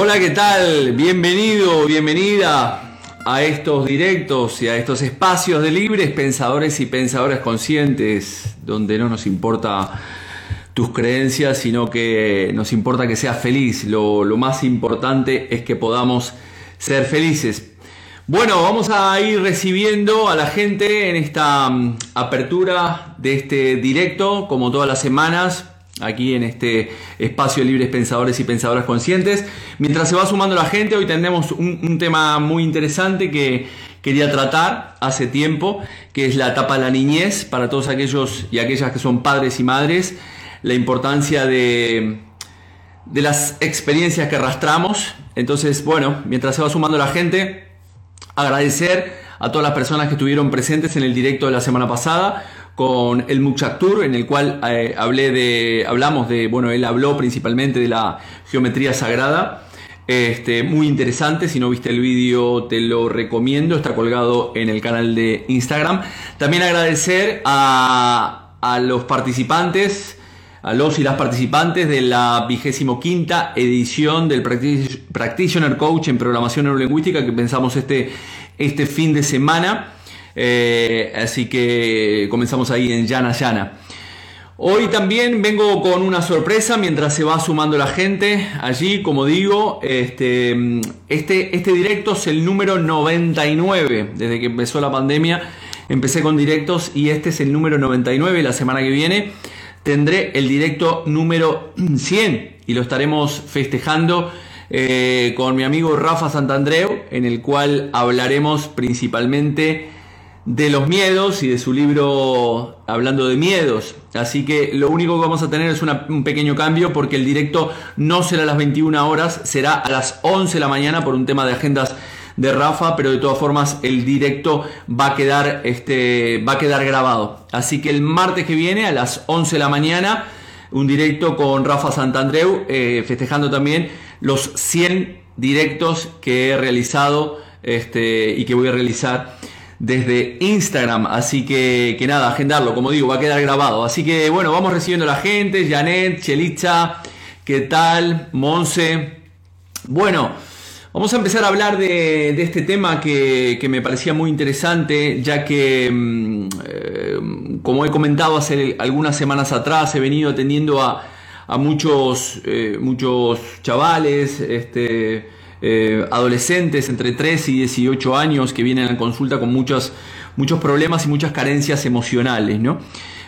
Hola, ¿qué tal? Bienvenido, bienvenida a estos directos y a estos espacios de libres pensadores y pensadoras conscientes, donde no nos importa tus creencias, sino que nos importa que seas feliz. Lo, lo más importante es que podamos ser felices. Bueno, vamos a ir recibiendo a la gente en esta mm, apertura de este directo, como todas las semanas, aquí en este espacio de libres pensadores y pensadoras conscientes. Mientras se va sumando la gente, hoy tenemos un, tema muy interesante que quería tratar hace tiempo, que es la etapa de la niñez para todos aquellos y aquellas que son padres y madres, la importancia de, de las experiencias que arrastramos. Entonces, bueno, mientras se va sumando la gente, agradecer a todas las personas que estuvieron presentes en el directo de la semana pasada con el Muchaktur, en el cual eh, hablé de, hablamos de, bueno, él habló principalmente de la geometría sagrada. Este, muy interesante, si no viste el vídeo te lo recomiendo, está colgado en el canal de Instagram. También agradecer a, a los participantes, a los y las participantes de la vigésimo quinta edición del Practitioner Coach en Programación Neurolingüística que pensamos este, este fin de semana. Eh, así que comenzamos ahí en Llana Llana. Hoy también vengo con una sorpresa mientras se va sumando la gente allí, como digo, este, este, este directo es el número 99, desde que empezó la pandemia empecé con directos y este es el número 99, la semana que viene tendré el directo número 100 y lo estaremos festejando eh, con mi amigo Rafa Santandreu, en el cual hablaremos principalmente de los miedos y de su libro hablando de miedos. Así que lo único que vamos a tener es un pequeño cambio porque el directo no será a las 21 horas, será a las 11 de la mañana por un tema de agendas de Rafa, pero de todas formas el directo va a quedar, este, va a quedar grabado. Así que el martes que viene a las 11 de la mañana, un directo con Rafa Santandreu, eh, festejando también los 100 directos que he realizado este, y que voy a realizar desde Instagram. Así que, que nada, agendarlo, como digo, va a quedar grabado. Así que bueno, vamos recibiendo a la gente, Janet, Chelitza, ¿qué tal? Monse. Bueno, vamos a empezar a hablar de, este tema que, me parecía muy interesante, ya que, mm, eh, como he comentado hace algunas semanas atrás, he venido atendiendo a, muchos, eh, muchos chavales, este, eh, adolescentes entre 3 y 18 años que vienen a consulta con muchos, muchos problemas y muchas carencias emocionales, ¿no?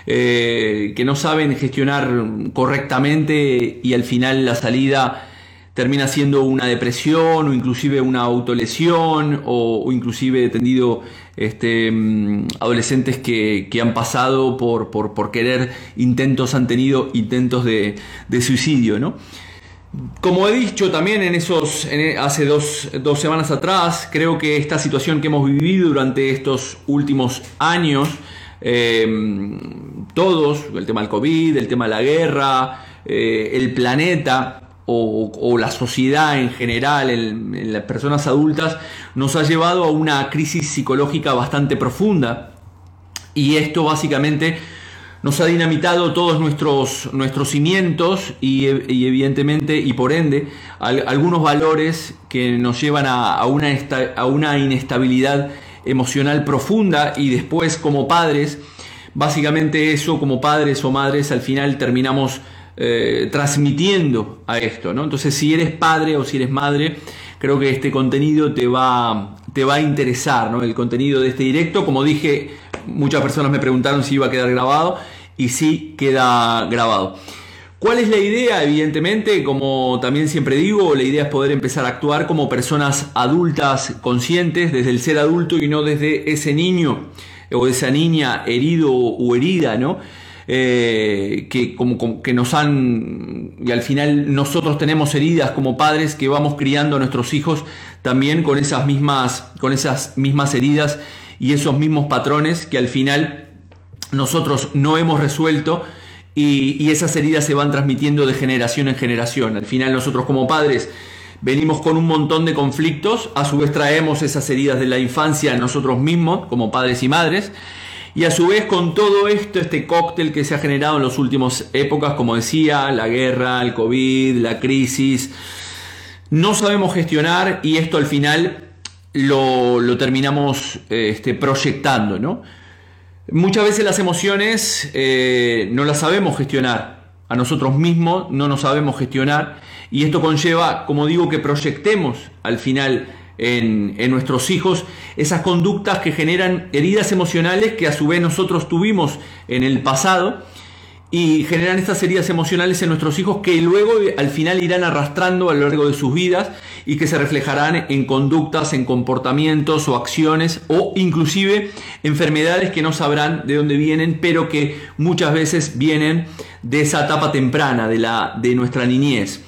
Eh, que no saben gestionar correctamente y al final la salida termina siendo una depresión o inclusive una autolesión o, o inclusive tendido este, mm, adolescentes que, han pasado por, por, querer intentos, han tenido intentos de, de suicidio, ¿no? Como he dicho también en esos, e, hace dos, semanas atrás, creo que esta situación que hemos vivido durante estos últimos años, em, todos, el tema del COVID, el tema de la guerra, eh, el planeta o, la sociedad en general, en las personas adultas, nos ha llevado a una crisis psicológica bastante profunda. Y esto básicamente nos ha dinamitado todos nuestros, nuestros cimientos y, evidentemente y por ende algunos valores que nos llevan a, una a una inestabilidad emocional profunda y después como padres, básicamente eso como padres o madres al final terminamos eh, transmitiendo a esto. ¿no? Entonces si eres padre o si eres madre, creo que este contenido te va, te va a interesar, ¿no? el contenido de este directo, como dije muchas personas me preguntaron si iba a quedar grabado y sí queda grabado. ¿Cuál es la idea? Evidentemente, como también siempre digo, la idea es poder empezar a actuar como personas adultas conscientes desde el ser adulto y no desde ese niño o esa niña herido o herida, ¿no? Eh, que, como, que nos han, y al final nosotros tenemos heridas como padres que vamos criando a nuestros hijos también con esas mismas, con esas mismas heridas y esos mismos patrones que al final nosotros no hemos resuelto y, esas heridas se van transmitiendo de generación en generación. Al final nosotros como padres venimos con un montón de conflictos, a su vez traemos esas heridas de la infancia nosotros mismos como padres y madres. Y a su vez con todo esto, este cóctel que se ha generado en las últimas épocas, como decía, la guerra, el COVID, la crisis, no sabemos gestionar y esto al final lo, terminamos este, proyectando, ¿no? Muchas veces las emociones eh, no las sabemos gestionar, a nosotros mismos no nos sabemos gestionar. Y esto conlleva, como digo, que proyectemos al final en, en, nuestros hijos esas conductas que generan heridas emocionales que a su vez nosotros tuvimos en el pasado y generan estas heridas emocionales en nuestros hijos que luego al final irán arrastrando a lo largo de sus vidas y que se reflejarán en conductas, en comportamientos o acciones o inclusive enfermedades que no sabrán de dónde vienen, pero que muchas veces vienen de esa etapa temprana de, la, de nuestra niñez.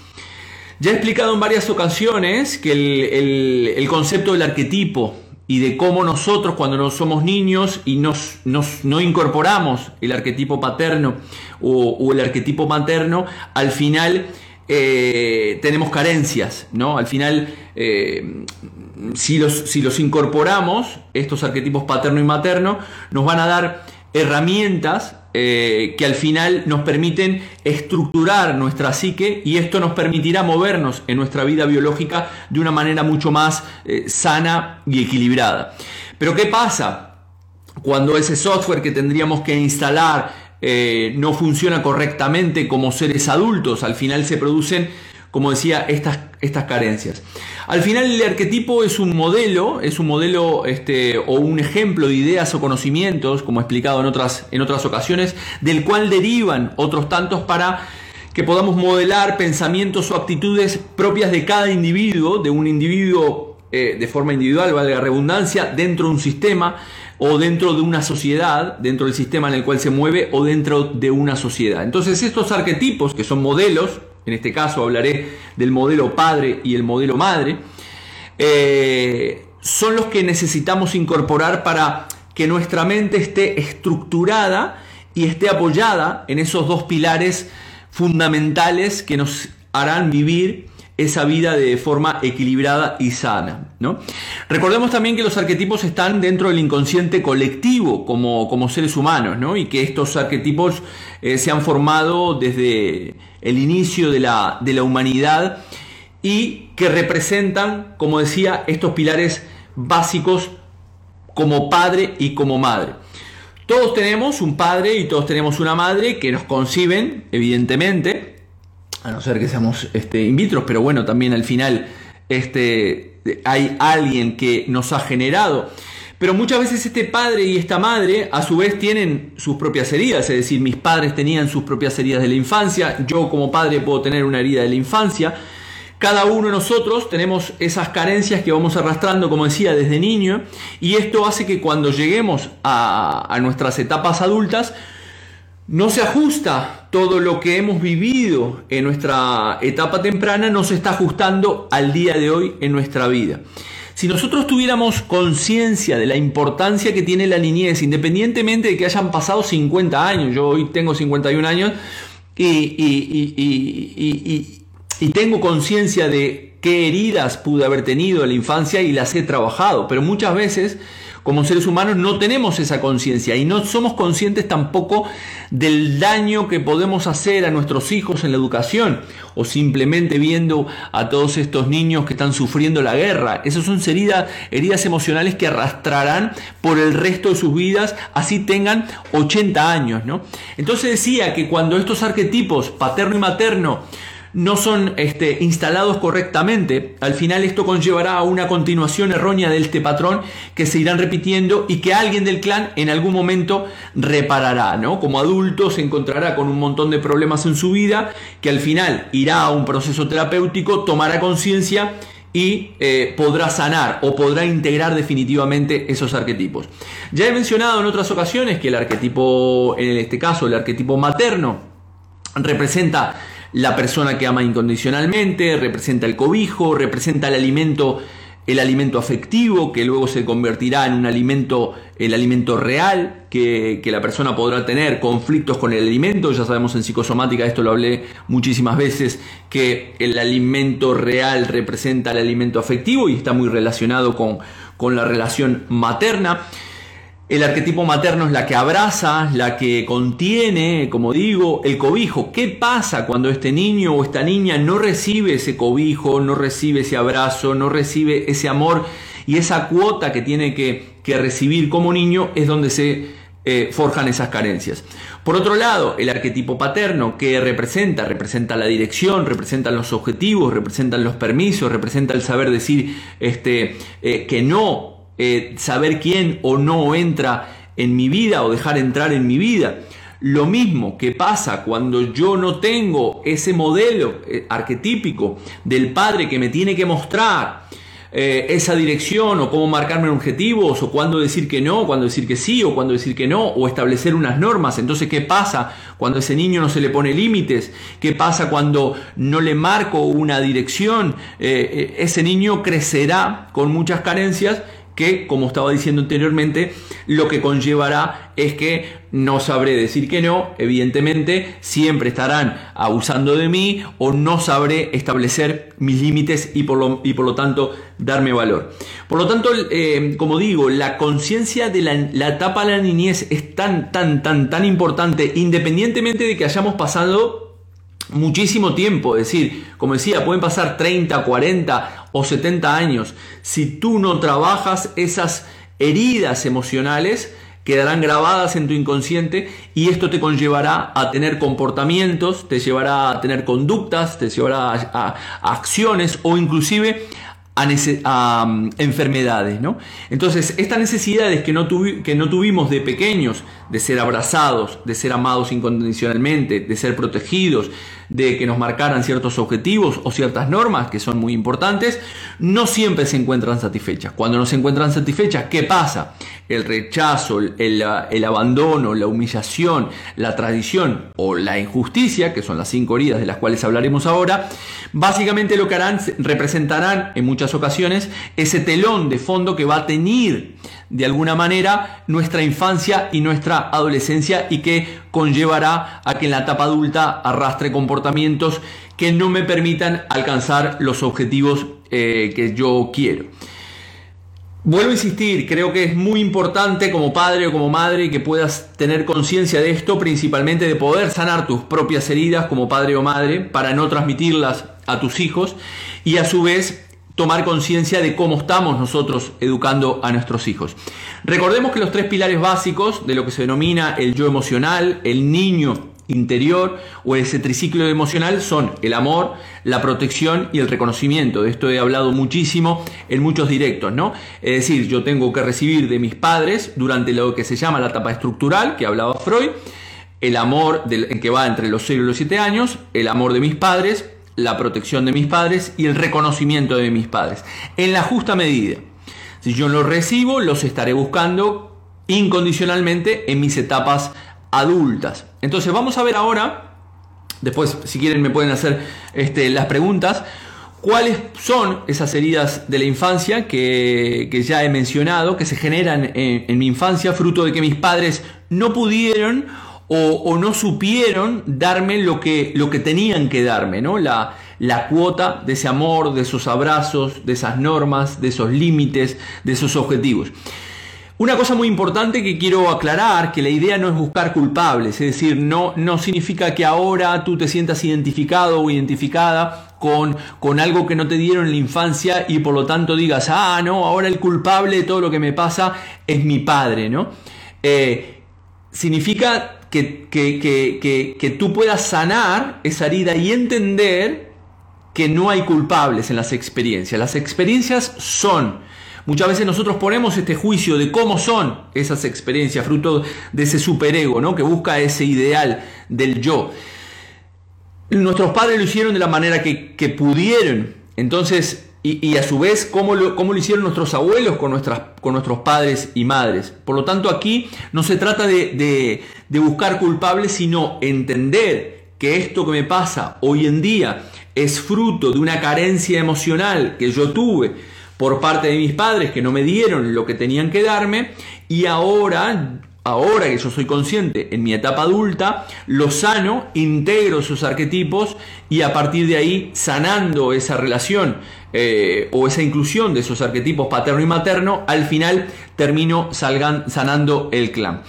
Ya he explicado en varias ocasiones que el, el concepto del arquetipo y de cómo nosotros cuando no somos niños y nos, no incorporamos el arquetipo paterno o, el arquetipo materno, al final eh, tenemos carencias, ¿no? Al final, eh, si, los, si los incorporamos, estos arquetipos paterno y materno, nos van a dar herramientas eh, que al final nos permiten estructurar nuestra psique y esto nos permitirá movernos en nuestra vida biológica de una manera mucho más eh, sana y equilibrada. Pero ¿qué pasa cuando ese software que tendríamos que instalar eh, no funciona correctamente como seres adultos? Al final se producen como decía, estas, estas carencias. Al final el arquetipo es un modelo, es un modelo este, o un ejemplo de ideas o conocimientos, como he explicado en otras, en otras ocasiones, del cual derivan otros tantos para que podamos modelar pensamientos o actitudes propias de cada individuo, de un individuo eh, de forma individual, valga la redundancia, dentro de un sistema o dentro de una sociedad, dentro del sistema en el cual se mueve o dentro de una sociedad. Entonces estos arquetipos, que son modelos, en este caso hablaré del modelo padre y el modelo madre, eh, son los que necesitamos incorporar para que nuestra mente esté estructurada y esté apoyada en esos dos pilares fundamentales que nos harán vivir esa vida de forma equilibrada y sana. ¿no? Recordemos también que los arquetipos están dentro del inconsciente colectivo como, como seres humanos ¿no? y que estos arquetipos eh, se han formado desde el inicio de la, de la humanidad y que representan, como decía, estos pilares básicos como padre y como madre. Todos tenemos un padre y todos tenemos una madre que nos conciben, evidentemente, a no ser que seamos este, in vitro, pero bueno, también al final este, hay alguien que nos ha generado. Pero muchas veces este padre y esta madre a su vez tienen sus propias heridas, es decir, mis padres tenían sus propias heridas de la infancia, yo como padre puedo tener una herida de la infancia, cada uno de nosotros tenemos esas carencias que vamos arrastrando, como decía, desde niño, y esto hace que cuando lleguemos a, a nuestras etapas adultas, no se ajusta todo lo que hemos vivido en nuestra etapa temprana, no se está ajustando al día de hoy en nuestra vida. Si nosotros tuviéramos conciencia de la importancia que tiene la niñez, independientemente de que hayan pasado 50 años, yo hoy tengo 51 años y, y tengo conciencia de qué heridas pude haber tenido en la infancia y las he trabajado, pero muchas veces como seres humanos no tenemos esa conciencia y no somos conscientes tampoco del daño que podemos hacer a nuestros hijos en la educación o simplemente viendo a todos estos niños que están sufriendo la guerra. Esas son heridas, heridas emocionales que arrastrarán por el resto de sus vidas, así tengan 80 años. ¿no? Entonces decía que cuando estos arquetipos paterno y materno no son este, instalados correctamente, al final esto conllevará a una continuación errónea de este patrón que se irán repitiendo y que alguien del clan en algún momento reparará, ¿no? Como adulto se encontrará con un montón de problemas en su vida que al final irá a un proceso terapéutico, tomará conciencia y eh, podrá sanar o podrá integrar definitivamente esos arquetipos. Ya he mencionado en otras ocasiones que el arquetipo, en este caso el arquetipo materno, representa la persona que ama incondicionalmente, representa el cobijo, representa el alimento, el alimento afectivo, que luego se convertirá en un alimento, el alimento real, que, que, la persona podrá tener conflictos con el alimento. Ya sabemos en psicosomática, esto lo hablé muchísimas veces, que el alimento real representa el alimento afectivo y está muy relacionado con, con la relación materna. El arquetipo materno es la que abraza, la que contiene, como digo, el cobijo. ¿Qué pasa cuando este niño o esta niña no recibe ese cobijo, no recibe ese abrazo, no recibe ese amor y esa cuota que tiene que, recibir como niño es donde se eh, forjan esas carencias. Por otro lado, el arquetipo paterno que representa, representa la dirección, representa los objetivos, representa los permisos, representa el saber decir este, eh, que no eh, saber quién o no entra en mi vida o dejar entrar en mi vida. Lo mismo que pasa cuando yo no tengo ese modelo eh, arquetípico del padre que me tiene que mostrar eh, esa dirección o cómo marcarme objetivos o cuándo decir que no, cuándo decir que sí o cuándo decir que no o establecer unas normas. Entonces, ¿qué pasa cuando ese niño no se le pone límites? ¿Qué pasa cuando no le marco una dirección? ese niño crecerá con muchas carencias que, como estaba diciendo anteriormente, lo que conllevará es que no sabré decir que no, evidentemente, siempre estarán abusando de mí o no sabré establecer mis límites y por lo, y por lo tanto darme valor. Por lo tanto, eh, como digo, la conciencia de la, la etapa de la niñez es tan, tan, tan, tan importante, independientemente de que hayamos pasado muchísimo tiempo, es decir, como decía, pueden pasar 30, 40 o 70 años. Si tú no trabajas esas heridas emocionales, quedarán grabadas en tu inconsciente y esto te conllevará a tener comportamientos, te llevará a tener conductas, te llevará a, acciones o inclusive a, mm, enfermedades. ¿no? Entonces, estas necesidades que no, que no tuvimos de pequeños, de ser abrazados, de ser amados incondicionalmente, de ser protegidos, de que nos marcaran ciertos objetivos o ciertas normas que son muy importantes, no siempre se encuentran satisfechas. Cuando no se encuentran satisfechas, ¿qué pasa? El rechazo, el, el abandono, la humillación, la tradición o la injusticia, que son las cinco heridas de las cuales hablaremos ahora, básicamente lo que harán, representarán en muchas ocasiones ese telón de fondo que va a tener de alguna manera nuestra infancia y nuestra adolescencia y que conllevará a que en la etapa adulta arrastre comportamientos que no me permitan alcanzar los objetivos eh, que yo quiero. Vuelvo a insistir, creo que es muy importante como padre o como madre que puedas tener conciencia de esto, principalmente de poder sanar tus propias heridas como padre o madre para no transmitirlas a tus hijos y a su vez tomar conciencia de cómo estamos nosotros educando a nuestros hijos. Recordemos que los tres pilares básicos de lo que se denomina el yo emocional, el niño interior o ese triciclo emocional son el amor, la protección y el reconocimiento. De esto he hablado muchísimo en muchos directos, ¿no? Es decir, yo tengo que recibir de mis padres durante lo que se llama la etapa estructural, que hablaba Freud, el amor del, que va entre los 0 y los 7 años, el amor de mis padres, la protección de mis padres y el reconocimiento de mis padres. En la justa medida. Si yo los recibo, los estaré buscando incondicionalmente en mis etapas adultas. Entonces vamos a ver ahora, después si quieren me pueden hacer este, las preguntas, cuáles son esas heridas de la infancia que, ya he mencionado, que se generan en, en mi infancia, fruto de que mis padres no pudieron o, no supieron darme lo que, lo que tenían que darme, ¿no? La, la cuota de ese amor, de esos abrazos, de esas normas, de esos límites, de esos objetivos. Una cosa muy importante que quiero aclarar, que la idea no es buscar culpables, es decir, no, no significa que ahora tú te sientas identificado o identificada con, con, algo que no te dieron en la infancia y por lo tanto digas, ah, no, ahora el culpable de todo lo que me pasa es mi padre, ¿no? Eh, significa que, que, tú puedas sanar esa herida y entender que no hay culpables en las experiencias. Las experiencias son. Muchas veces nosotros ponemos este juicio de cómo son esas experiencias, fruto de ese superego, ¿no? Que busca ese ideal del yo. Nuestros padres lo hicieron de la manera que, que pudieron. Entonces, y, a su vez cómo lo, lo, hicieron nuestros abuelos con, nuestras, con nuestros padres y madres. Por lo tanto, aquí no se trata de, buscar culpables, sino entender que esto que me pasa hoy en día es fruto de una carencia emocional que yo tuve por parte de mis padres que no me dieron lo que tenían que darme y ahora ahora que yo soy consciente en mi etapa adulta, lo sano, integro esos arquetipos y a partir de ahí, sanando esa relación eh, o esa inclusión de esos arquetipos paterno y materno, al final termino salgan, sanando el clan.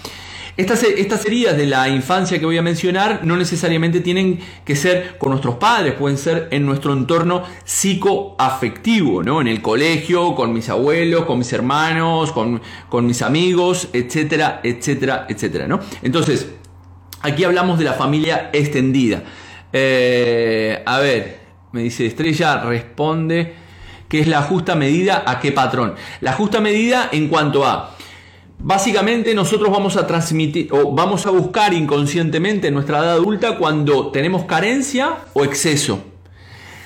Estas, heridas de la infancia que voy a mencionar no necesariamente tienen que ser con nuestros padres, pueden ser en nuestro entorno psicoafectivo, ¿no? En el colegio, con mis abuelos, con mis hermanos, con, con mis amigos, etcétera, etcétera, etcétera, ¿no? Entonces, aquí hablamos de la familia extendida. Eh, a ver, me dice Estrella, responde que es la justa medida a qué patrón. La justa medida en cuanto a Básicamente nosotros vamos a transmitir o vamos a buscar inconscientemente en nuestra edad adulta cuando tenemos carencia o exceso.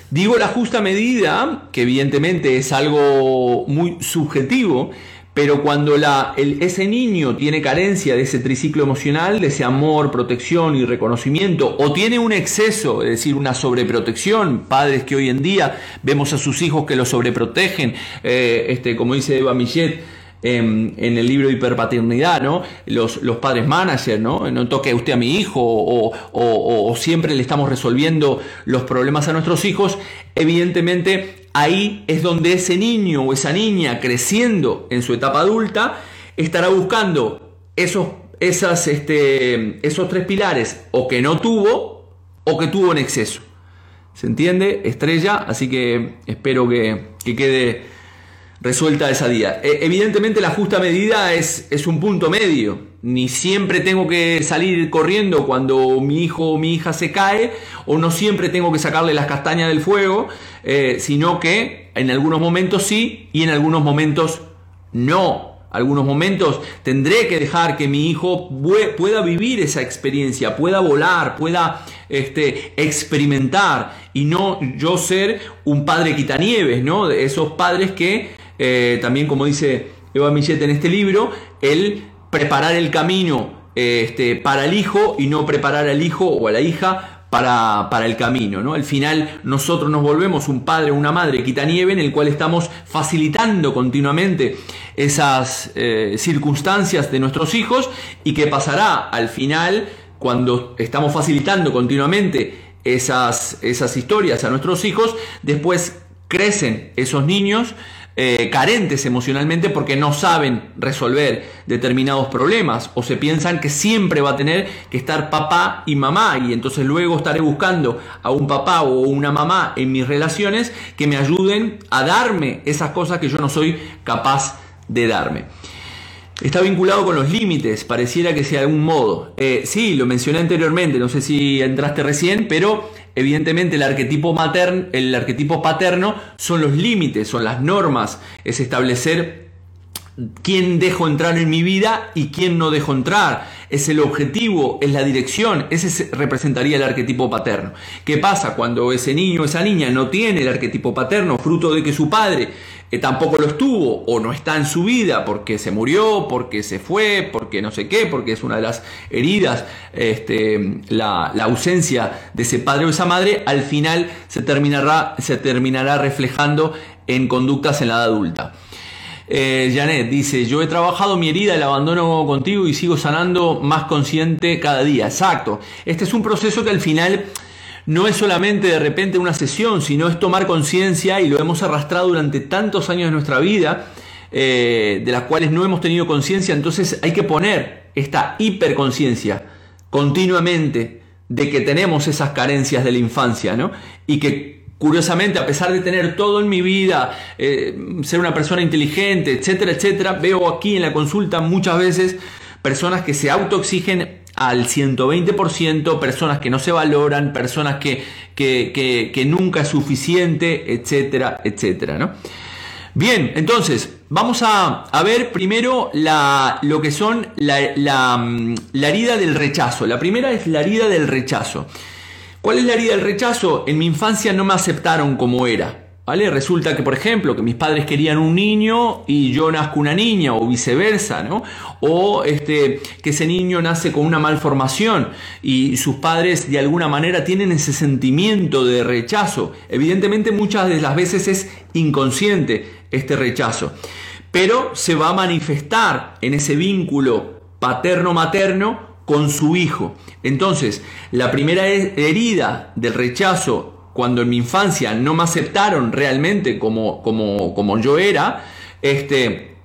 Digo la justa medida, que evidentemente es algo muy subjetivo, pero cuando ese niño tiene carencia de ese triciclo emocional, de ese amor, protección y reconocimiento, o tiene un exceso, es decir, una sobreprotección, padres que hoy en día vemos a sus hijos que los sobreprotegen, eh, este, como dice Eva Millet, en, el libro de hiperpaternidad, ¿no? Los, los padres managers, ¿no? No toque usted a mi hijo o, siempre le estamos resolviendo los problemas a nuestros hijos. Evidentemente, ahí es donde ese niño o esa niña creciendo en su etapa adulta estará buscando esos, esas, este, esos tres pilares o que no tuvo o que tuvo en exceso. ¿Se entiende? Estrella, así que espero que, que quede resuelta esa día. E, evidentemente la justa medida es, es, un punto medio. Ni siempre tengo que salir corriendo cuando mi hijo o mi hija se cae, o no siempre tengo que sacarle las castañas del fuego, eh, sino que en algunos momentos sí y en algunos momentos no. Algunos momentos tendré que dejar que mi hijo pueda vivir esa experiencia, pueda volar, pueda este, experimentar y no yo ser un padre quitanieves, ¿no? De esos padres que eh, también como dice Eva Millet en este libro, el preparar el camino este, para el hijo y no preparar al hijo o a la hija para, para, el camino. ¿no? Al final nosotros nos volvemos un padre o una madre quitanieve en el cual estamos facilitando continuamente esas eh, circunstancias de nuestros hijos y que pasará al final cuando estamos facilitando continuamente esas, esas historias a nuestros hijos, después crecen esos niños eh, carentes emocionalmente porque no saben resolver determinados problemas o se piensan que siempre va a tener que estar papá y mamá y entonces luego estaré buscando a un papá o una mamá en mis relaciones que me ayuden a darme esas cosas que yo no soy capaz de darme. Está vinculado con los límites, pareciera que sea de algún modo. Eh, sí, lo mencioné anteriormente, no sé si entraste recién, pero evidentemente el arquetipo el arquetipo paterno son los límites, son las normas, es establecer quién dejo entrar en mi vida y quién no dejo entrar. Es el objetivo, es la dirección, ese representaría el arquetipo paterno. ¿Qué pasa cuando ese niño esa niña no tiene el arquetipo paterno, fruto de que su padre eh, tampoco lo estuvo o no está en su vida porque se murió, porque se fue, porque no sé qué, porque es una de las heridas, este, la, ausencia de ese padre o esa madre, al final se terminará, se terminará reflejando en conductas en la edad adulta. Eh, Janet dice, yo he trabajado mi herida, el abandono contigo y sigo sanando más consciente cada día. Exacto. Este es un proceso que al final no es solamente de repente una sesión, sino es tomar conciencia y lo hemos arrastrado durante tantos años de nuestra vida, eh, de las cuales no hemos tenido conciencia, entonces hay que poner esta hiperconciencia continuamente de que tenemos esas carencias de la infancia, ¿no? Y que curiosamente, a pesar de tener todo en mi vida, eh, ser una persona inteligente, etcétera, etcétera, veo aquí en la consulta muchas veces personas que se autoexigen al 120%, personas que no se valoran, personas que, que, nunca es suficiente, etcétera, etcétera. ¿no? Bien, entonces, vamos a, ver primero la, lo que son la, la, mm, la herida del rechazo. La primera es la herida del rechazo. ¿Cuál es la herida del rechazo? En mi infancia no me aceptaron como era. ¿Vale? Resulta que, por ejemplo, que mis padres querían un niño y yo nazco una niña o viceversa, ¿no? O este, que ese niño nace con una malformación y sus padres de alguna manera tienen ese sentimiento de rechazo. Evidentemente muchas de las veces es inconsciente este rechazo, pero se va a manifestar en ese vínculo paterno-materno con su hijo. Entonces, la primera herida del rechazo cuando en mi infancia no me aceptaron realmente como, como, como yo era, este,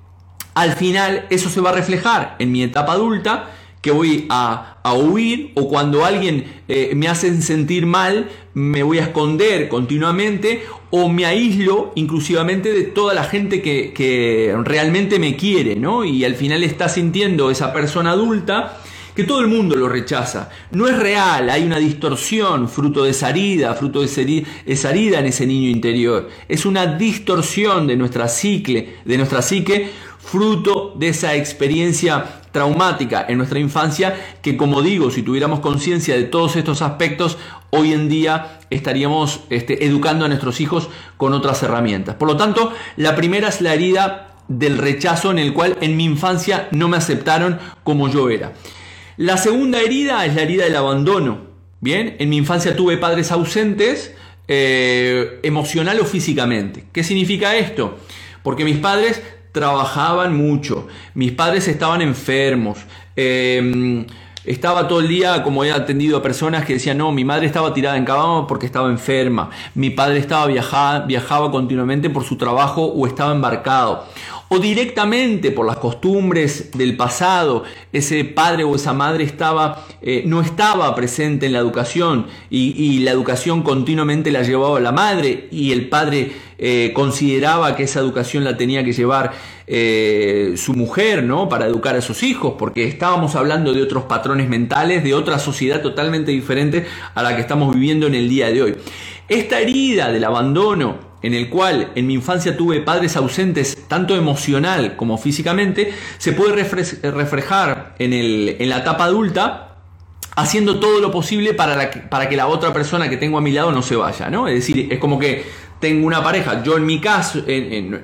al final eso se va a reflejar en mi etapa adulta que voy a, huir o cuando alguien eh, me hace sentir mal, me voy a esconder continuamente o me aíslo inclusivamente de toda la gente que, que realmente me quiere, ¿no? Y al final está sintiendo esa persona adulta que todo el mundo lo rechaza. No es real, hay una distorsión fruto de esa herida, fruto de esa herida en ese niño interior. Es una distorsión de nuestra psique, de nuestra psique, fruto de esa experiencia traumática en nuestra infancia que como digo, si tuviéramos conciencia de todos estos aspectos, hoy en día estaríamos este, educando a nuestros hijos con otras herramientas. Por lo tanto, la primera es la herida del rechazo en el cual en mi infancia no me aceptaron como yo era. La segunda herida es la herida del abandono. Bien, en mi infancia tuve padres ausentes, eh, emocional o físicamente. ¿Qué significa esto? Porque mis padres trabajaban mucho, mis padres estaban enfermos, em, estaba todo el día, como he atendido a personas que decían, no, mi madre estaba tirada en cama porque estaba enferma, mi padre estaba viajaba, viajaba continuamente por su trabajo o estaba embarcado o directamente por las costumbres del pasado, ese padre o esa madre estaba, eh, no estaba presente en la educación y, la educación continuamente la llevaba la madre y el padre eh, consideraba que esa educación la tenía que llevar eh, su mujer, ¿no? Para educar a sus hijos, porque estábamos hablando de otros patrones mentales, de otra sociedad totalmente diferente a la que estamos viviendo en el día de hoy. Esta herida del abandono, en el cual en mi infancia tuve padres ausentes tanto emocional como físicamente, se puede reflejar en, el, en la etapa adulta haciendo todo lo posible para, para, que la otra persona que tengo a mi lado no se vaya, ¿no? Es decir, es como que tengo una pareja, yo en mi caso,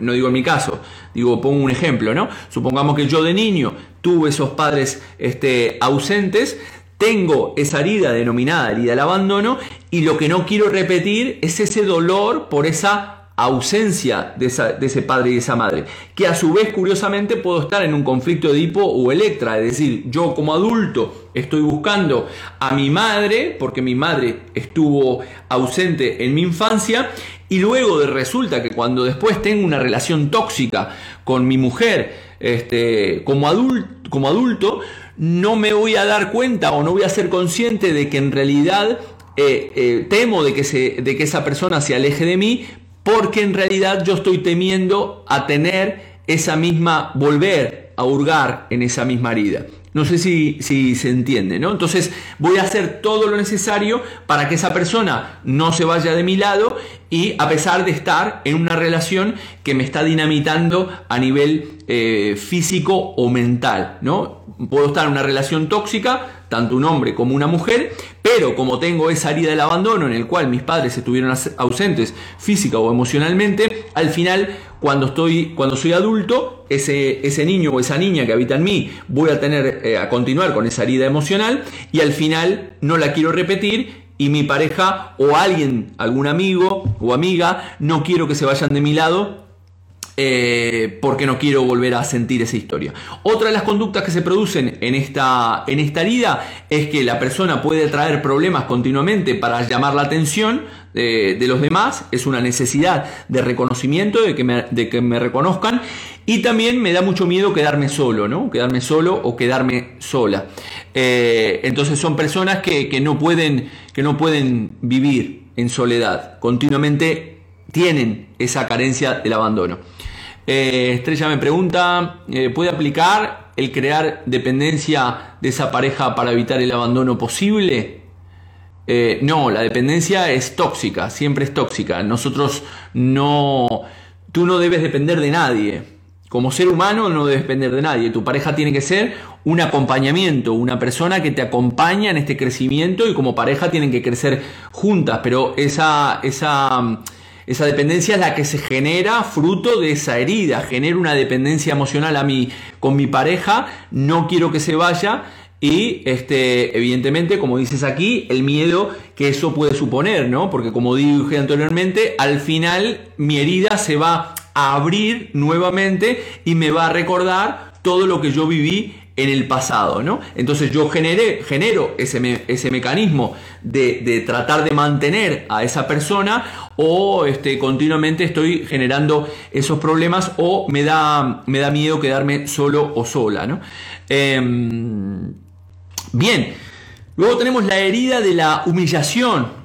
no digo en mi caso, digo, pongo un ejemplo, ¿no? Supongamos que yo de niño tuve esos padres este, ausentes, tengo esa herida denominada herida del abandono y lo que no quiero repetir es ese dolor por esa ausencia de, ese padre y esa madre, que a su vez curiosamente puedo estar en un conflicto de hipo o electra, es decir, yo como adulto estoy buscando a mi madre, porque mi madre estuvo ausente en mi infancia, y luego de resulta que cuando después tengo una relación tóxica con mi mujer este, como, adulto, como adulto, no me voy a dar cuenta o no voy a ser consciente de que en realidad eh, eh, temo de que, se, de que esa persona se aleje de mí porque en realidad yo estoy temiendo a tener esa misma, volver a hurgar en esa misma herida. No sé si, si, se entiende, ¿no? Entonces voy a hacer todo lo necesario para que esa persona no se vaya de mi lado y a pesar de estar en una relación que me está dinamitando a nivel eh, físico o mental, ¿no? Puedo estar en una relación tóxica, tanto un hombre como una mujer, pero como tengo esa herida del abandono en el cual mis padres estuvieron ausentes física o emocionalmente, al final cuando estoy cuando soy adulto, ese, ese niño o esa niña que habita en mí, voy a tener eh, a continuar con esa herida emocional y al final no la quiero repetir y mi pareja o alguien, algún amigo o amiga, no quiero que se vayan de mi lado eh, porque no quiero volver a sentir esa historia. Otra de las conductas que se producen en esta, en esta herida es que la persona puede traer problemas continuamente para llamar la atención de, los demás, es una necesidad de reconocimiento, de que, me, de que me reconozcan y también me da mucho miedo quedarme solo, ¿no? Quedarme solo o quedarme sola. Eh, entonces son personas que, que, no pueden, que no pueden vivir en soledad, continuamente tienen esa carencia del abandono. Eh, Estrella me pregunta, eh, ¿puede aplicar el crear dependencia de esa pareja para evitar el abandono posible? Eh, no, la dependencia es tóxica, siempre es tóxica. Nosotros no, tú no debes depender de nadie. Como ser humano no debes depender de nadie. Tu pareja tiene que ser un acompañamiento, una persona que te acompaña en este crecimiento y como pareja tienen que crecer juntas. Pero esa, esa esa dependencia es la que se genera fruto de esa herida, genera una dependencia emocional a mí con mi pareja, no quiero que se vaya y este, evidentemente, como dices aquí, el miedo que eso puede suponer, ¿no? Porque como dije anteriormente, al final mi herida se va a abrir nuevamente y me va a recordar todo lo que yo viví en el pasado, ¿no? Entonces yo generé, genero ese, ese mecanismo de, de, tratar de mantener a esa persona o este, continuamente estoy generando esos problemas o me da, me da miedo quedarme solo o sola, ¿no? Em, bien, luego tenemos la herida de la humillación.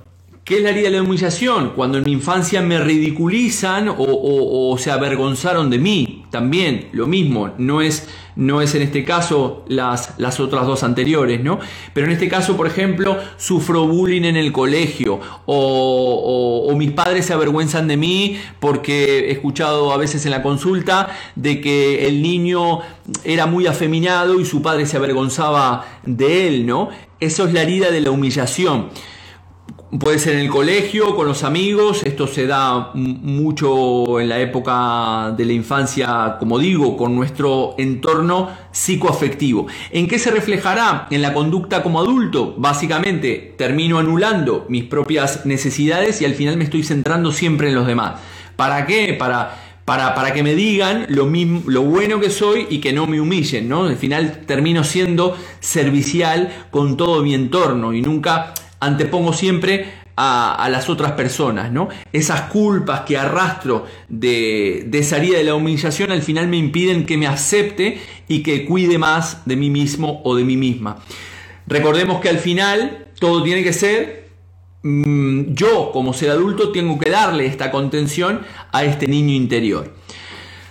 ¿Qué es la herida de la humillación? Cuando en mi infancia me ridiculizan o, se avergonzaron de mí. También lo mismo, no es, no es en este caso las, las otras dos anteriores, ¿no? Pero en este caso, por ejemplo, sufro bullying en el colegio o, o mis padres se avergüenzan de mí porque he escuchado a veces en la consulta de que el niño era muy afeminado y su padre se avergonzaba de él, ¿no? Eso es la herida de la humillación. Puede ser en el colegio, con los amigos, esto se da mucho en la época de la infancia, como digo, con nuestro entorno psicoafectivo. ¿En qué se reflejará? En la conducta como adulto. Básicamente, termino anulando mis propias necesidades y al final me estoy centrando siempre en los demás. ¿Para qué? Para para, para, que me digan lo, lo bueno que soy y que no me humillen, ¿no? Al final termino siendo servicial con todo mi entorno y nunca antepongo siempre a, las otras personas, ¿no? Esas culpas que arrastro de, de salida de la humillación al final me impiden que me acepte y que cuide más de mí mismo o de mí misma. Recordemos que al final todo tiene que ser mm, yo como ser adulto tengo que darle esta contención a este niño interior.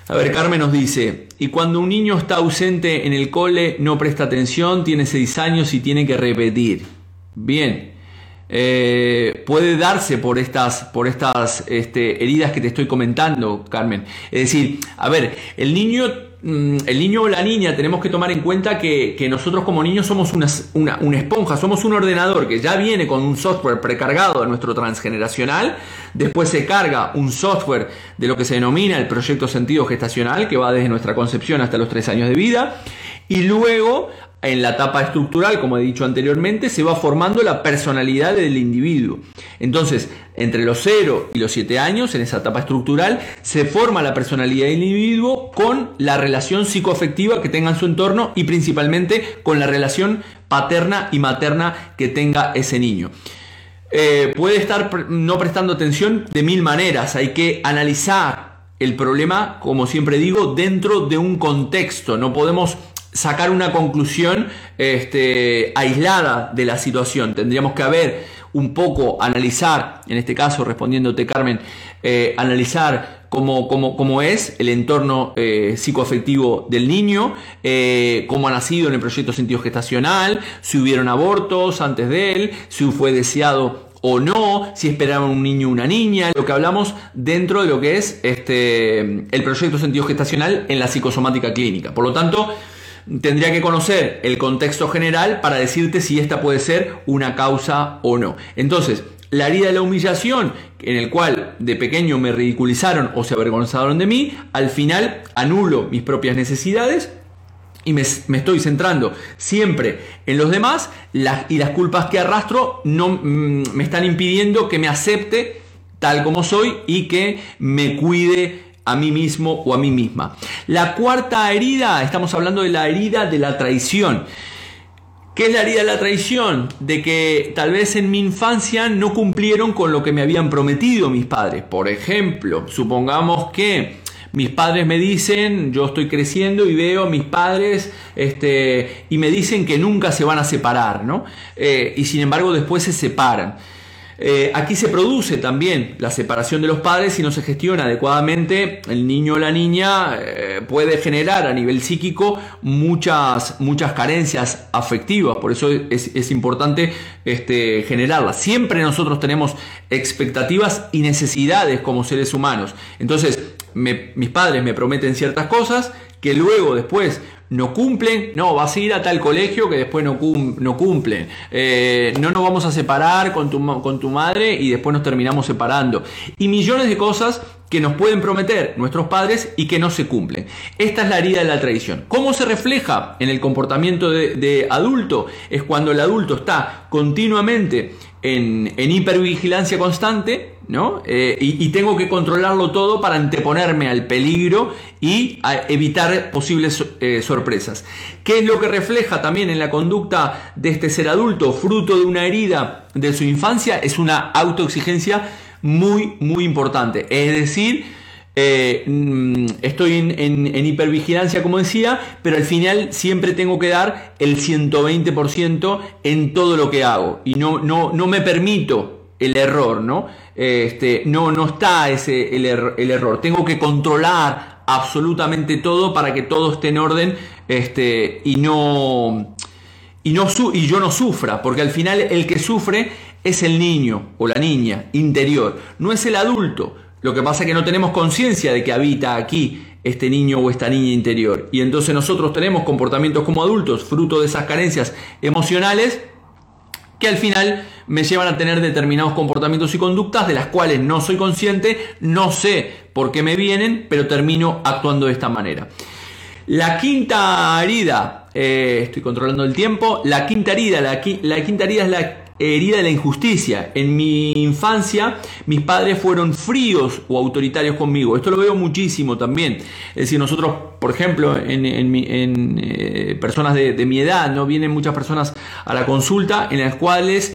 A ver, Carmen nos dice, y cuando un niño está ausente en el cole, no presta atención, tiene seis años y tiene que repetir. Bien, eh, puede darse por estas, por estas este, heridas que te estoy comentando, Carmen. Es decir, a ver, el niño, mm, el niño o la niña tenemos que tomar en cuenta que, nosotros como niños somos una, una, esponja, somos un ordenador que ya viene con un software precargado a nuestro transgeneracional, después se carga un software de lo que se denomina el proyecto sentido gestacional, que va desde nuestra concepción hasta los tres años de vida, y luego en la etapa estructural, como he dicho anteriormente, se va formando la personalidad del individuo. Entonces, entre los 0 y los 7 años, en esa etapa estructural, se forma la personalidad del individuo con la relación psicoafectiva que tenga en su entorno y principalmente con la relación paterna y materna que tenga ese niño. Eh, puede estar no prestando atención de mil maneras, hay que analizar el problema, como siempre digo, dentro de un contexto, no podemos sacar una conclusión este, aislada de la situación. Tendríamos que haber un poco, analizar, en este caso respondiéndote Carmen, eh, analizar cómo, cómo, cómo, es el entorno eh, psicoafectivo del niño, eh, cómo ha nacido en el proyecto sentido gestacional, si hubieron abortos antes de él, si fue deseado o no, si esperaban un niño o una niña, lo que hablamos dentro de lo que es este, el proyecto sentido gestacional en la psicosomática clínica. Por lo tanto, tendría que conocer el contexto general para decirte si esta puede ser una causa o no. Entonces, la herida de la humillación, en el cual de pequeño me ridiculizaron o se avergonzaron de mí, al final anulo mis propias necesidades y me, estoy centrando siempre en los demás y las culpas que arrastro no mm, me están impidiendo que me acepte tal como soy y que me cuide a mí mismo o a mí misma. La cuarta herida, estamos hablando de la herida de la traición. ¿Qué es la herida de la traición? De que tal vez en mi infancia no cumplieron con lo que me habían prometido mis padres. Por ejemplo, supongamos que mis padres me dicen, yo estoy creciendo y veo a mis padres este, y me dicen que nunca se van a separar, ¿no? Eh, y sin embargo después se separan. Eh, aquí se produce también la separación de los padres y no se gestiona adecuadamente. El niño o la niña eh, puede generar a nivel psíquico muchas, muchas carencias afectivas. Por eso es, importante este, generarlas. Siempre nosotros tenemos expectativas y necesidades como seres humanos. Entonces, mis padres me prometen ciertas cosas que luego después no cumplen, no, vas a ir a tal colegio que después no, no cumplen, eh, no nos vamos a separar con tu, con tu madre y después nos terminamos separando. Y millones de cosas que nos pueden prometer nuestros padres y que no se cumplen. Esta es la herida de la tradición. ¿Cómo se refleja en el comportamiento de, adulto? Es cuando el adulto está continuamente en, en hipervigilancia constante, ¿no? Eh, y, tengo que controlarlo todo para anteponerme al peligro y evitar posibles eh, sorpresas. ¿Qué es lo que refleja también en la conducta de este ser adulto, fruto de una herida de su infancia? Es una autoexigencia muy, muy importante. Es decir, eh, mm, estoy en, hipervigilancia, como decía, pero al final siempre tengo que dar el 120% en todo lo que hago y no, no, no me permito el error, ¿no? Este, no, no está ese, el, error. Tengo que controlar absolutamente todo para que todo esté en orden este, y, no, y, no, y yo no sufra, porque al final el que sufre es el niño o la niña interior, no es el adulto. Lo que pasa es que no tenemos conciencia de que habita aquí este niño o esta niña interior. Y entonces nosotros tenemos comportamientos como adultos, fruto de esas carencias emocionales, que al final me llevan a tener determinados comportamientos y conductas de las cuales no soy consciente, no sé por qué me vienen, pero termino actuando de esta manera. La quinta herida, eh, estoy controlando el tiempo, la quinta herida, la, la quinta herida es la herida de la injusticia. En mi infancia mis padres fueron fríos o autoritarios conmigo. Esto lo veo muchísimo también. Es decir, nosotros, por ejemplo, en, eh, personas de, mi edad, ¿no? Vienen muchas personas a la consulta en las cuales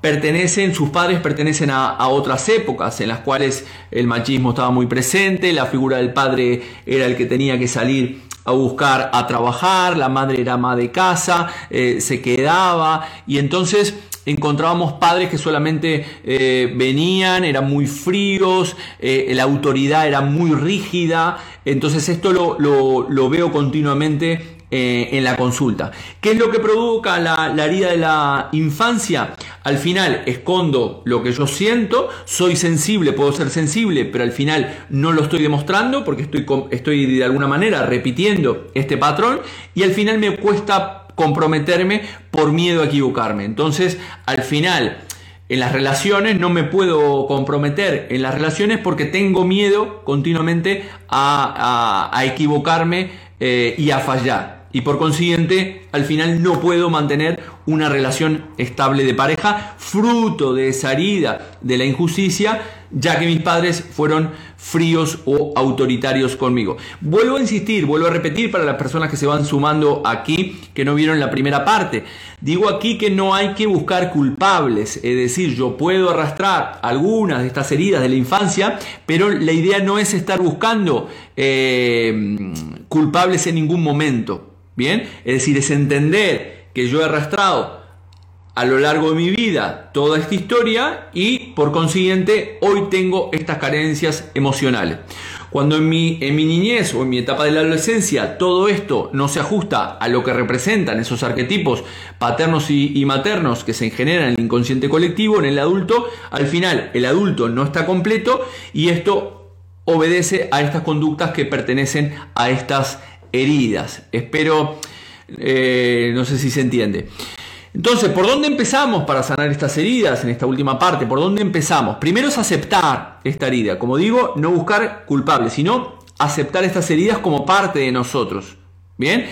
pertenecen, sus padres pertenecen a, otras épocas en las cuales el machismo estaba muy presente, la figura del padre era el que tenía que salir a buscar a trabajar, la madre era ama de casa, eh, se quedaba y entonces encontrábamos padres que solamente eh, venían, eran muy fríos, eh, la autoridad era muy rígida, entonces esto lo, lo, veo continuamente eh, en la consulta. ¿Qué es lo que provoca la, herida de la infancia? Al final escondo lo que yo siento, soy sensible, puedo ser sensible, pero al final no lo estoy demostrando porque estoy, estoy de alguna manera repitiendo este patrón y al final me cuesta comprometerme por miedo a equivocarme. Entonces, al final, en las relaciones no me puedo comprometer en las relaciones porque tengo miedo continuamente a, equivocarme eh, y a fallar y por consiguiente al final no puedo mantener una relación estable de pareja fruto de esa herida de la injusticia ya que mis padres fueron fríos o autoritarios conmigo. Vuelvo a insistir, vuelvo a repetir para las personas que se van sumando aquí que no vieron la primera parte. Digo aquí que no hay que buscar culpables, es decir, yo puedo arrastrar algunas de estas heridas de la infancia, pero la idea no es estar buscando eh, culpables en ningún momento. Bien, es decir, es entender que yo he arrastrado a lo largo de mi vida toda esta historia y por consiguiente hoy tengo estas carencias emocionales. Cuando en mi, niñez o en mi etapa de la adolescencia todo esto no se ajusta a lo que representan esos arquetipos paternos y, y maternos que se generan en el inconsciente colectivo, en el adulto, al final el adulto no está completo y esto obedece a estas conductas que pertenecen a estas heridas. Espero, eh, no sé si se entiende. Entonces, ¿por dónde empezamos para sanar estas heridas en esta última parte? ¿Por dónde empezamos? Primero es aceptar esta herida. Como digo, no buscar culpables, sino aceptar estas heridas como parte de nosotros. ¿Bien?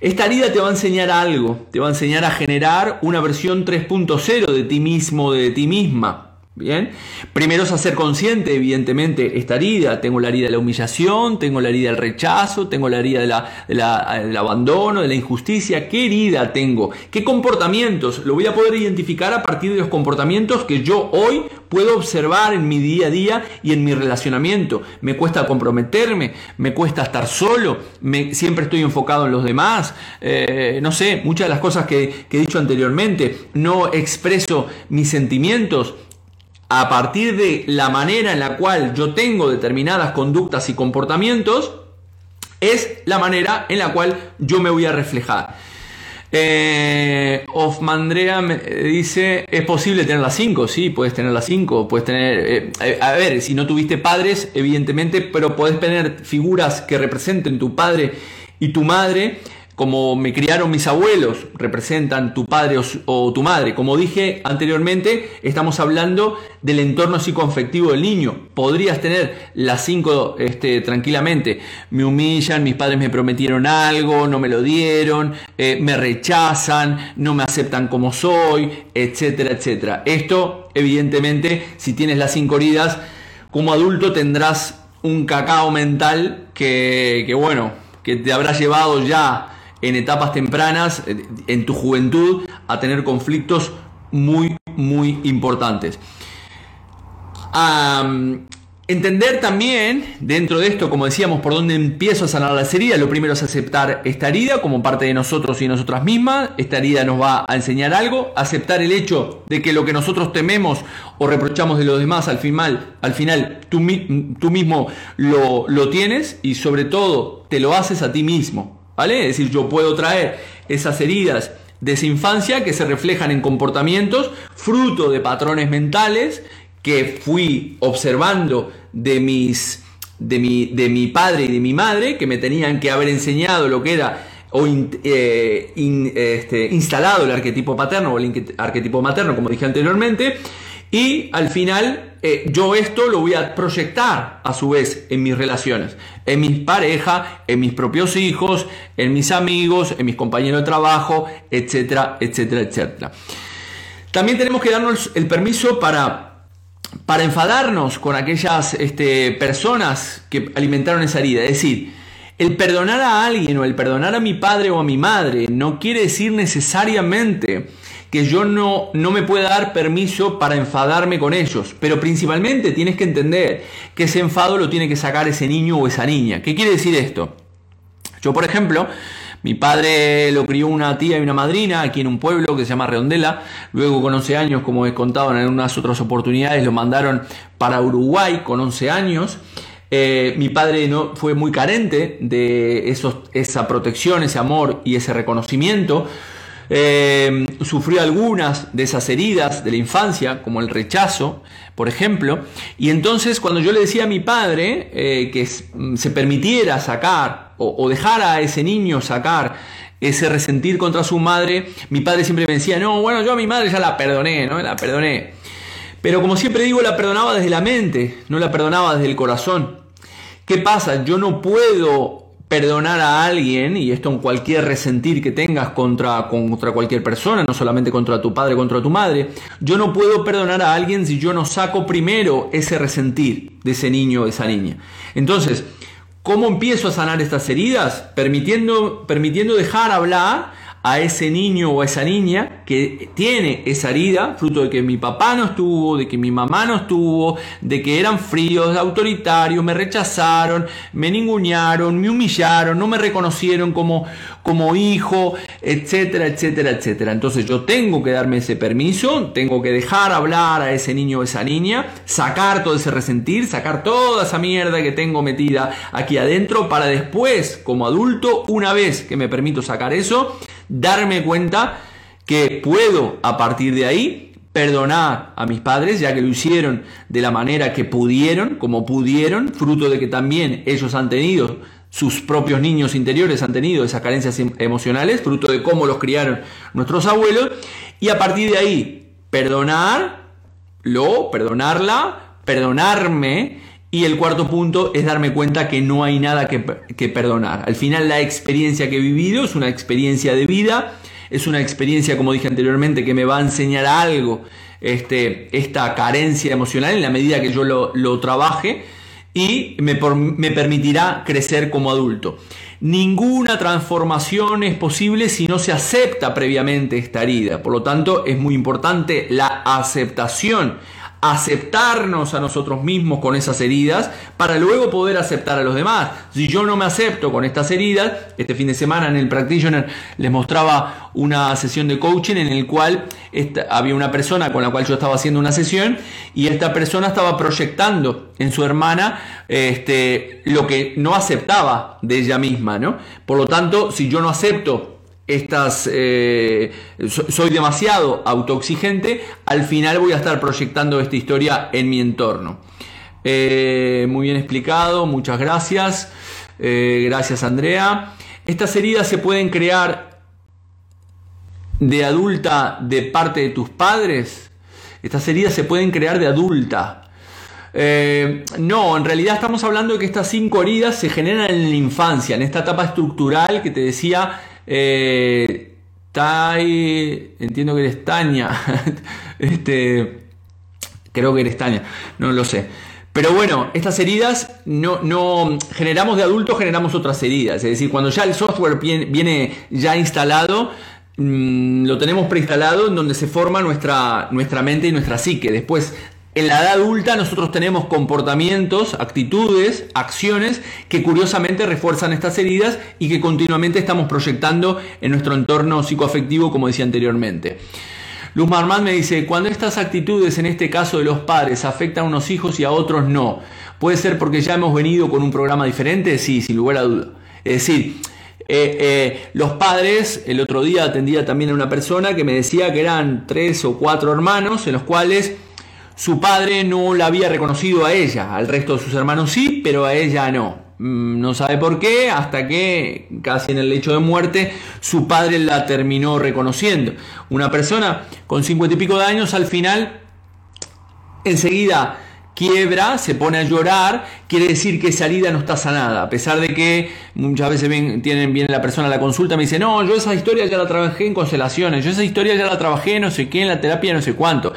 Esta herida te va a enseñar algo, te va a enseñar a generar una versión 3.0 de ti mismo, de ti misma. Bien, primero es hacer consciente, evidentemente, esta herida. Tengo la herida de la humillación, tengo la herida del rechazo, tengo la herida del abandono, de la injusticia. ¿Qué herida tengo? ¿Qué comportamientos? Lo voy a poder identificar a partir de los comportamientos que yo hoy puedo observar en mi día a día y en mi relacionamiento. Me cuesta comprometerme, me cuesta estar solo, me, siempre estoy enfocado en los demás. Eh, no sé, muchas de las cosas que he dicho anteriormente, no expreso mis sentimientos a partir de la manera en la cual yo tengo determinadas conductas y comportamientos, es la manera en la cual yo me voy a reflejar. Eh, Ofmandrea me dice, ¿es posible tener las 5? Sí, puedes tener las 5, puedes tener... Eh, eh, a ver, si no tuviste padres, evidentemente, pero puedes tener figuras que representen tu padre y tu madre como me criaron mis abuelos, representan tu padre o, tu madre. Como dije anteriormente, estamos hablando del entorno psicoafectivo del niño. Podrías tener las cinco este, tranquilamente. Me humillan, mis padres me prometieron algo, no me lo dieron, eh, me rechazan, no me aceptan como soy, etcétera, etcétera. Esto, evidentemente, si tienes las cinco heridas, como adulto tendrás un cacao mental que, que bueno, que te habrá llevado ya en etapas tempranas, eh, en tu juventud, a tener conflictos muy, muy importantes. entender también, dentro de esto, como decíamos, por dónde empiezo a sanar la herida, lo primero es aceptar esta herida como parte de nosotros y nosotras mismas. Esta herida nos va a enseñar algo. Aceptar el hecho de que lo que nosotros tememos o reprochamos de los demás, al final, al final tú, tú mismo lo, lo tienes y sobre todo te lo haces a ti mismo. ¿Vale? Es decir, yo puedo traer esas heridas de esa infancia que se reflejan en comportamientos fruto de patrones mentales que fui observando de mis de mi, de mi padre y de mi madre que me tenían que haber enseñado lo que era o eh, este, instalado el arquetipo paterno o el arquetipo materno como dije anteriormente y al final eh, yo esto lo voy a proyectar a su vez en mis relaciones, en mi pareja, en mis propios hijos, en mis amigos, en mis compañeros de trabajo, etcétera, etcétera, etcétera. También tenemos que darnos el permiso para, para enfadarnos con aquellas este, personas que alimentaron esa herida. Es decir, el perdonar a alguien o el perdonar a mi padre o a mi madre no quiere decir necesariamente que yo no, no me pueda dar permiso para enfadarme con ellos. Pero principalmente tienes que entender que ese enfado lo tiene que sacar ese niño o esa niña. ¿Qué quiere decir esto? Yo, por ejemplo, mi padre lo crió una tía y una madrina aquí en un pueblo que se llama Redondela. Luego con 11 años, como he contado en algunas otras oportunidades, lo mandaron para Uruguay con 11 años. Eh, mi padre no, fue muy carente de esos, esa protección, ese amor y ese reconocimiento. Eh, sufrió algunas de esas heridas de la infancia, como el rechazo, por ejemplo, y entonces cuando yo le decía a mi padre eh, que mm, se permitiera sacar o, o dejara a ese niño sacar ese resentir contra su madre, mi padre siempre me decía, no, bueno, yo a mi madre ya la perdoné, ¿no? La perdoné. Pero como siempre digo, la perdonaba desde la mente, no la perdonaba desde el corazón. ¿Qué pasa? Yo no puedo perdonar a alguien, y esto en cualquier resentir que tengas contra, contra cualquier persona, no solamente contra tu padre, contra tu madre, yo no puedo perdonar a alguien si yo no saco primero ese resentir de ese niño o esa niña. Entonces, ¿cómo empiezo a sanar estas heridas? Permitiendo, permitiendo dejar hablar a ese niño o a esa niña que tiene esa herida, fruto de que mi papá no estuvo, de que mi mamá no estuvo, de que eran fríos, autoritarios, me rechazaron, me ningunearon, me humillaron, no me reconocieron como, como hijo, etcétera, etcétera, etcétera. Entonces yo tengo que darme ese permiso, tengo que dejar hablar a ese niño o esa niña, sacar todo ese resentir, sacar toda esa mierda que tengo metida aquí adentro para después, como adulto, una vez que me permito sacar eso, darme cuenta que puedo a partir de ahí perdonar a mis padres, ya que lo hicieron de la manera que pudieron, como pudieron, fruto de que también ellos han tenido, sus propios niños interiores han tenido esas carencias em, emocionales, fruto de cómo los criaron nuestros abuelos, y a partir de ahí perdonarlo, perdonarla, perdonarme, y el cuarto punto es darme cuenta que no hay nada que, perdonar. Al final la experiencia que he vivido es una experiencia de vida, es una experiencia, como dije anteriormente, que me va a enseñar algo, este, esta carencia emocional en la medida que yo lo, trabaje y me, me permitirá crecer como adulto. Ninguna transformación es posible si no se acepta previamente esta herida. Por lo tanto, es muy importante la aceptación aceptarnos a nosotros mismos con esas heridas para luego poder aceptar a los demás. Si yo no me acepto con estas heridas, este fin de semana en el Practitioner les mostraba una sesión de coaching en el cual había una persona con la cual yo estaba haciendo una sesión y esta persona estaba proyectando en su hermana este, lo que no aceptaba de ella misma. ¿no? Por lo tanto, si yo no acepto estas, eh, soy demasiado autoexigente, al final voy a estar proyectando esta historia en mi entorno. Eh, muy bien explicado, muchas gracias. Eh, gracias Andrea. Estas heridas se pueden crear de adulta de parte de tus padres. Estas heridas se pueden crear de adulta. No, en realidad estamos hablando de que estas cinco heridas se generan en la infancia, en esta etapa estructural que te decía eh, entiendo que eres Tania, este, creo que eres Tania, no lo sé. Pero bueno, estas heridas no, no generamos de adultos, generamos otras heridas. Es decir, cuando ya el software viene, ya instalado, mm, lo tenemos preinstalado en donde se forma nuestra, nuestra mente y nuestra psique. Después en la edad adulta nosotros tenemos comportamientos, actitudes, acciones que curiosamente refuerzan estas heridas y que continuamente estamos proyectando en nuestro entorno psicoafectivo, como decía anteriormente. Luz Marmán me dice, cuando estas actitudes, en este caso de los padres, afectan a unos hijos y a otros no, ¿puede ser porque ya hemos venido con un programa diferente? Sí, sin lugar a duda. Es decir, eh, eh, los padres, el otro día atendía también a una persona que me decía que eran tres o cuatro hermanos en los cuales su padre no la había reconocido a ella, al resto de sus hermanos sí, pero a ella no. Mm, no sabe por qué, hasta que casi en el lecho de muerte su padre la terminó reconociendo. Una persona con cincuenta y pico de años al final enseguida quiebra, se pone a llorar, quiere decir que esa herida no está sanada. A pesar de que muchas veces tienen, viene la persona a la consulta me dice, no, yo esa historia ya la trabajé en constelaciones, yo esa historia ya la trabajé no sé qué, en la terapia no sé cuánto.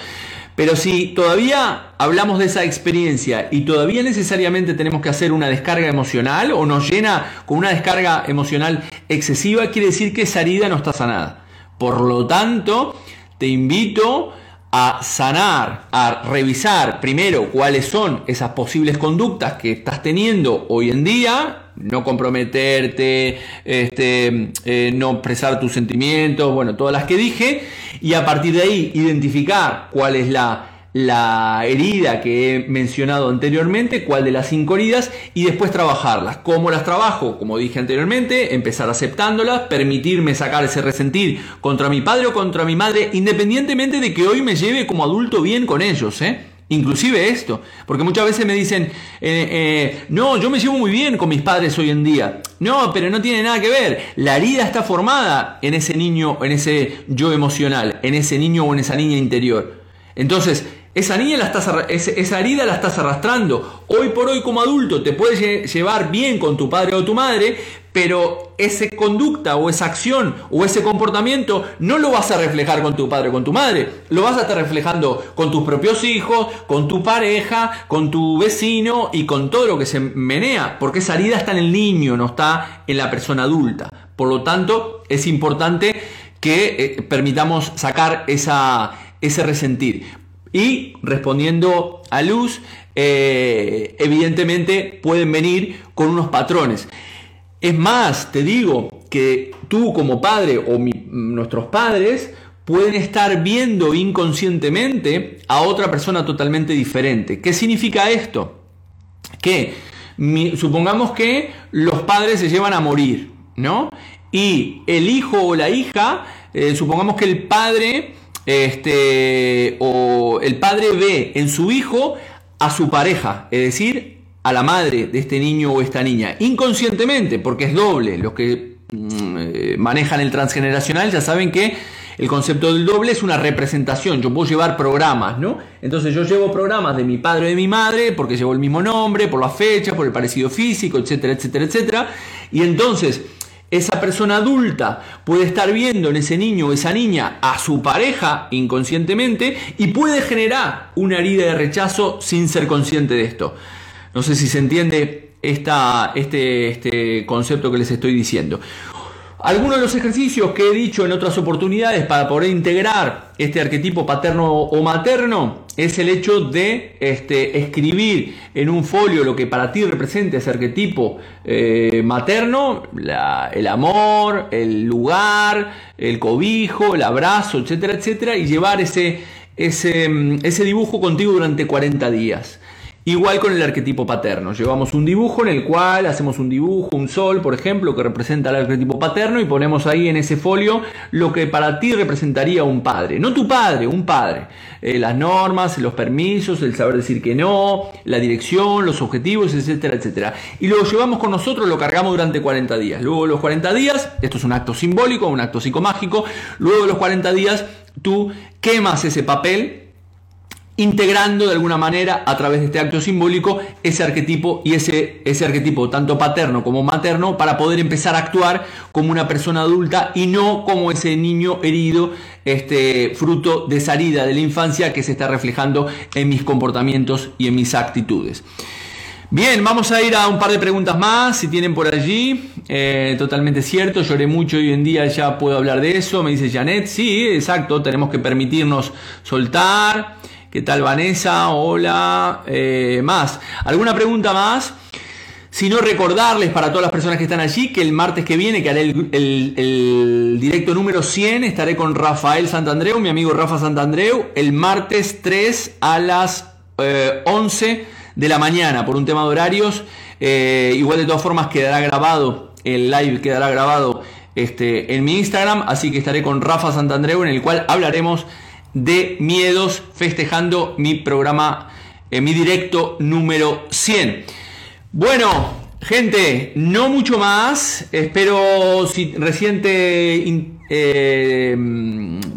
Pero si todavía hablamos de esa experiencia y todavía necesariamente tenemos que hacer una descarga emocional o nos llena con una descarga emocional excesiva, quiere decir que esa herida no está sanada. Por lo tanto, te invito a sanar, a revisar primero cuáles son esas posibles conductas que estás teniendo hoy en día, no comprometerte, este, eh, no expresar tus sentimientos, bueno, todas las que dije, y a partir de ahí identificar cuál es la, la herida que he mencionado anteriormente, cuál de las cinco heridas, y después trabajarlas. ¿Cómo las trabajo? Como dije anteriormente, empezar aceptándolas, permitirme sacar ese resentir contra mi padre o contra mi madre, independientemente de que hoy me lleve como adulto bien con ellos, ¿eh? Inclusive esto, porque muchas veces me dicen, eh, eh, no, yo me llevo muy bien con mis padres hoy en día. No, pero no tiene nada que ver. La herida está formada en ese niño, en ese yo emocional, en ese niño o en esa niña interior. Entonces, esa, niña la estás, esa herida la estás arrastrando. Hoy por hoy como adulto te puedes llevar bien con tu padre o tu madre, pero esa conducta o esa acción o ese comportamiento no lo vas a reflejar con tu padre o con tu madre. Lo vas a estar reflejando con tus propios hijos, con tu pareja, con tu vecino y con todo lo que se menea, porque esa herida está en el niño, no está en la persona adulta. Por lo tanto, es importante que eh, permitamos sacar esa, ese resentir. Y respondiendo a luz, eh, evidentemente pueden venir con unos patrones. Es más, te digo que tú como padre o nuestros padres pueden estar viendo inconscientemente a otra persona totalmente diferente. ¿Qué significa esto? Que supongamos que los padres se llevan a morir, ¿no? Y el hijo o la hija, eh, supongamos que el padre este, o el padre ve en su hijo a su pareja, es decir, a la madre de este niño o esta niña, inconscientemente, porque es doble. Los que mm, eh, manejan el transgeneracional ya saben que el concepto del doble es una representación. Yo puedo llevar programas, ¿no? Entonces yo llevo programas de mi padre o de mi madre porque llevo el mismo nombre, por la fecha, por el parecido físico, etcétera, etcétera, etcétera. Y entonces esa persona adulta puede estar viendo en ese niño o esa niña a su pareja inconscientemente y puede generar una herida de rechazo sin ser consciente de esto. No sé si se entiende esta, este, este concepto que les estoy diciendo. Algunos de los ejercicios que he dicho en otras oportunidades para poder integrar este arquetipo paterno o materno es el hecho de este, escribir en un folio lo que para ti representa ese arquetipo eh, materno, el amor, el lugar, el cobijo, el abrazo, etcétera, etcétera, y llevar ese, ese, ese dibujo contigo durante 40 días. Igual con el arquetipo paterno. Llevamos un dibujo en el cual hacemos un dibujo, un sol, por ejemplo, que representa el arquetipo paterno y ponemos ahí en ese folio lo que para ti representaría un padre. No tu padre, un padre. Eh, las normas, los permisos, el saber decir que no, la dirección, los objetivos, etcétera, etcétera. Y lo llevamos con nosotros, lo cargamos durante 40 días. Luego de los 40 días, esto es un acto simbólico, un acto psicomágico, luego de los 40 días tú quemas ese papel integrando de alguna manera a través de este acto simbólico ese arquetipo y ese, ese arquetipo tanto paterno como materno para poder empezar a actuar como una persona adulta y no como ese niño herido este fruto de salida de la infancia que se está reflejando en mis comportamientos y en mis actitudes. Bien, vamos a ir a un par de preguntas más, si tienen por allí. Eh, totalmente cierto, lloré mucho hoy en día ya puedo hablar de eso, me dice Janet. Sí, exacto, tenemos que permitirnos soltar. ¿Qué tal Vanessa? Hola. Eh, más. ¿Alguna pregunta más? Si no, recordarles para todas las personas que están allí que el martes que viene, que haré el, directo número 100, estaré con Rafael Santandreu, mi amigo Rafa Santandreu, el martes 3 a las 11 eh, de la mañana por un tema de horarios. Eh, igual de todas formas quedará grabado, el live quedará grabado este, en mi Instagram, así que estaré con Rafa Santandreu en el cual hablaremos de miedos festejando mi programa, en mi directo número 100. Bueno, gente, no mucho más. Espero si recién te, eh,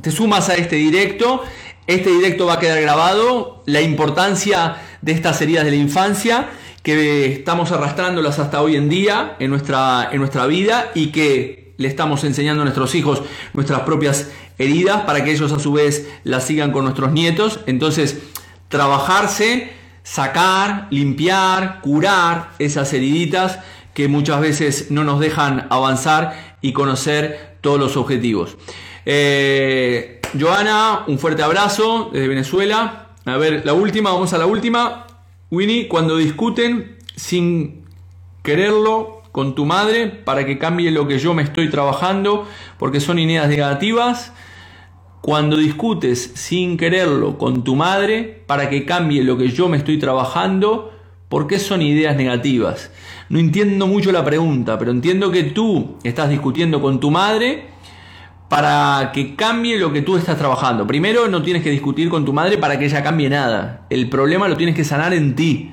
te sumas a este directo. Este directo va a quedar grabado. La importancia de estas heridas de la infancia que estamos arrastrándolas hasta hoy en día en nuestra, en nuestra vida y que le estamos enseñando a nuestros hijos nuestras propias heridas para que ellos a su vez las sigan con nuestros nietos. Entonces, trabajarse, sacar, limpiar, curar esas heriditas que muchas veces no nos dejan avanzar y conocer todos los objetivos. Eh, Joana, un fuerte abrazo desde Venezuela. A ver, la última, vamos a la última. Winnie, cuando discuten sin quererlo con tu madre para que cambie lo que yo me estoy trabajando, porque son ideas negativas, cuando discutes sin quererlo con tu madre para que cambie lo que yo me estoy trabajando, ¿por qué son ideas negativas? No entiendo mucho la pregunta, pero entiendo que tú estás discutiendo con tu madre para que cambie lo que tú estás trabajando. Primero, no tienes que discutir con tu madre para que ella cambie nada. El problema lo tienes que sanar en ti.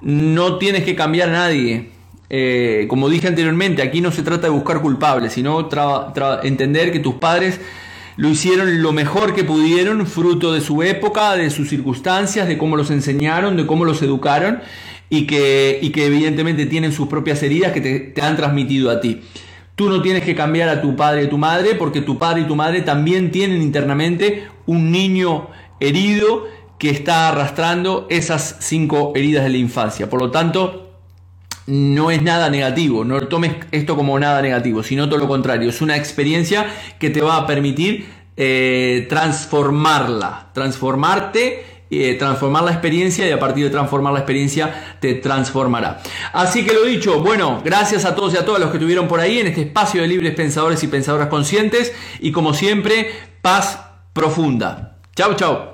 No tienes que cambiar a nadie. Eh, como dije anteriormente, aquí no se trata de buscar culpables, sino entender que tus padres lo hicieron lo mejor que pudieron, fruto de su época, de sus circunstancias, de cómo los enseñaron, de cómo los educaron y que, y que evidentemente tienen sus propias heridas que te, han transmitido a ti. Tú no tienes que cambiar a tu padre y tu madre porque tu padre y tu madre también tienen internamente un niño herido que está arrastrando esas cinco heridas de la infancia. Por lo tanto, no es nada negativo, no tomes esto como nada negativo, sino todo lo contrario, es una experiencia que te va a permitir eh, transformarla, transformarte, eh, transformar la experiencia y a partir de transformar la experiencia te transformará. Así que lo dicho, bueno, gracias a todos y a todas los que estuvieron por ahí en este espacio de libres pensadores y pensadoras conscientes y como siempre, paz profunda. Chao, chao.